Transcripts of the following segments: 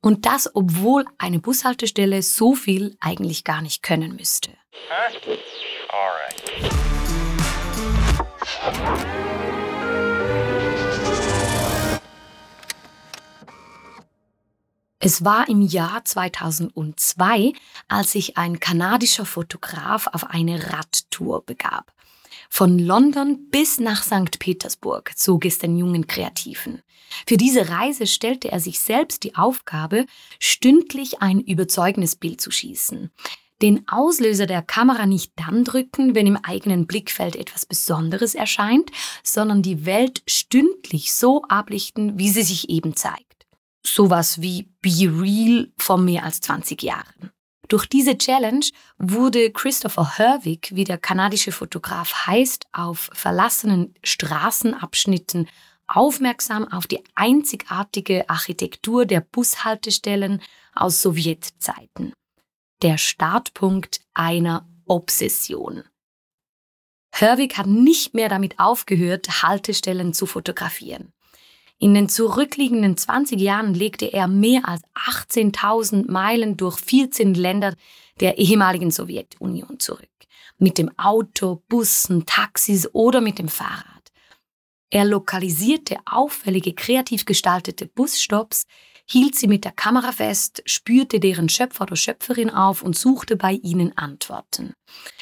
Und das, obwohl eine Bushaltestelle so viel eigentlich gar nicht können müsste. Es war im Jahr 2002, als sich ein kanadischer Fotograf auf eine Radtour begab. Von London bis nach St. Petersburg zog es den jungen Kreativen. Für diese Reise stellte er sich selbst die Aufgabe, stündlich ein überzeugendes Bild zu schießen. Den Auslöser der Kamera nicht dann drücken, wenn im eigenen Blickfeld etwas Besonderes erscheint, sondern die Welt stündlich so ablichten, wie sie sich eben zeigt sowas wie Be Real vor mehr als 20 Jahren. Durch diese Challenge wurde Christopher Herwig, wie der kanadische Fotograf heißt, auf verlassenen Straßenabschnitten aufmerksam auf die einzigartige Architektur der Bushaltestellen aus Sowjetzeiten. Der Startpunkt einer Obsession. Herwig hat nicht mehr damit aufgehört, Haltestellen zu fotografieren. In den zurückliegenden 20 Jahren legte er mehr als 18.000 Meilen durch 14 Länder der ehemaligen Sowjetunion zurück. Mit dem Auto, Bussen, Taxis oder mit dem Fahrrad. Er lokalisierte auffällige, kreativ gestaltete Busstops, hielt sie mit der Kamera fest, spürte deren Schöpfer oder Schöpferin auf und suchte bei ihnen Antworten.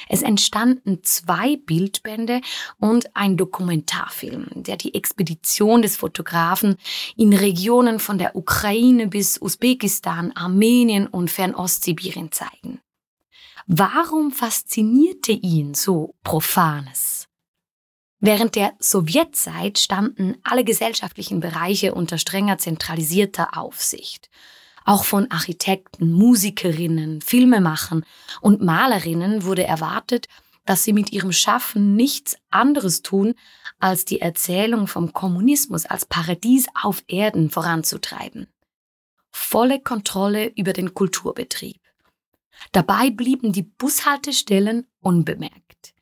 Es entstanden zwei Bildbände und ein Dokumentarfilm, der die Expedition des Fotografen in Regionen von der Ukraine bis Usbekistan, Armenien und Fernostsibirien zeigen. Warum faszinierte ihn so Profanes? Während der Sowjetzeit standen alle gesellschaftlichen Bereiche unter strenger zentralisierter Aufsicht. Auch von Architekten, Musikerinnen, Filmemachern und Malerinnen wurde erwartet, dass sie mit ihrem Schaffen nichts anderes tun, als die Erzählung vom Kommunismus als Paradies auf Erden voranzutreiben. Volle Kontrolle über den Kulturbetrieb. Dabei blieben die Bushaltestellen unbemerkt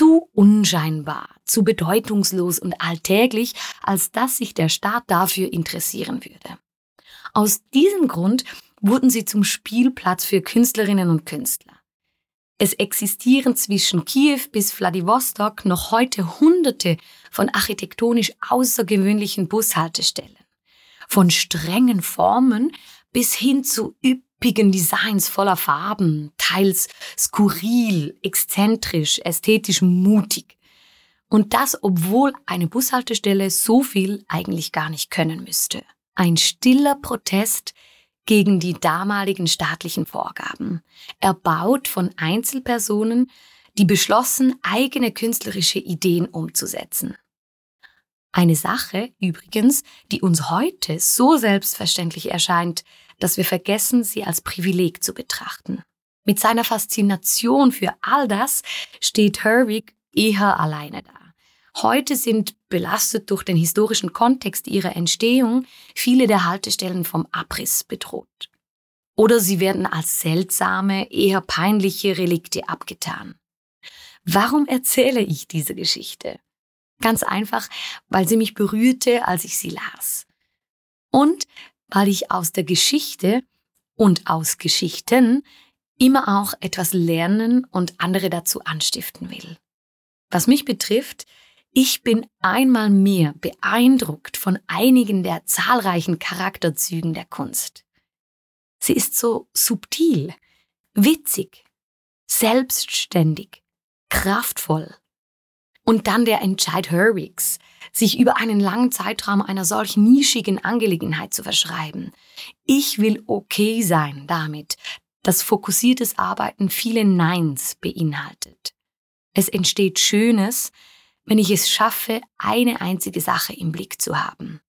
zu unscheinbar, zu bedeutungslos und alltäglich, als dass sich der Staat dafür interessieren würde. Aus diesem Grund wurden sie zum Spielplatz für Künstlerinnen und Künstler. Es existieren zwischen Kiew bis Vladivostok noch heute Hunderte von architektonisch außergewöhnlichen Bushaltestellen. Von strengen Formen bis hin zu üppigen Designs voller Farben, teils skurril, exzentrisch, ästhetisch mutig. Und das, obwohl eine Bushaltestelle so viel eigentlich gar nicht können müsste. Ein stiller Protest gegen die damaligen staatlichen Vorgaben, erbaut von Einzelpersonen, die beschlossen, eigene künstlerische Ideen umzusetzen. Eine Sache übrigens, die uns heute so selbstverständlich erscheint, dass wir vergessen, sie als Privileg zu betrachten. Mit seiner Faszination für all das steht Herwig eher alleine da. Heute sind belastet durch den historischen Kontext ihrer Entstehung viele der Haltestellen vom Abriss bedroht. Oder sie werden als seltsame, eher peinliche Relikte abgetan. Warum erzähle ich diese Geschichte? Ganz einfach, weil sie mich berührte, als ich sie las. Und weil ich aus der Geschichte und aus Geschichten immer auch etwas lernen und andere dazu anstiften will. Was mich betrifft, ich bin einmal mehr beeindruckt von einigen der zahlreichen Charakterzügen der Kunst. Sie ist so subtil, witzig, selbstständig, kraftvoll. Und dann der Entscheid Herwigs, sich über einen langen Zeitraum einer solch nischigen Angelegenheit zu verschreiben. Ich will okay sein damit, dass fokussiertes Arbeiten viele Neins beinhaltet. Es entsteht Schönes, wenn ich es schaffe, eine einzige Sache im Blick zu haben.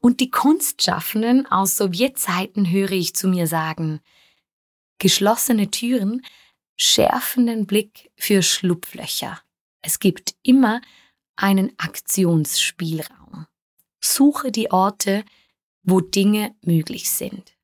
Und die Kunstschaffenden aus Sowjetzeiten höre ich zu mir sagen, geschlossene Türen schärfen den Blick für Schlupflöcher. Es gibt immer einen Aktionsspielraum. Suche die Orte, wo Dinge möglich sind.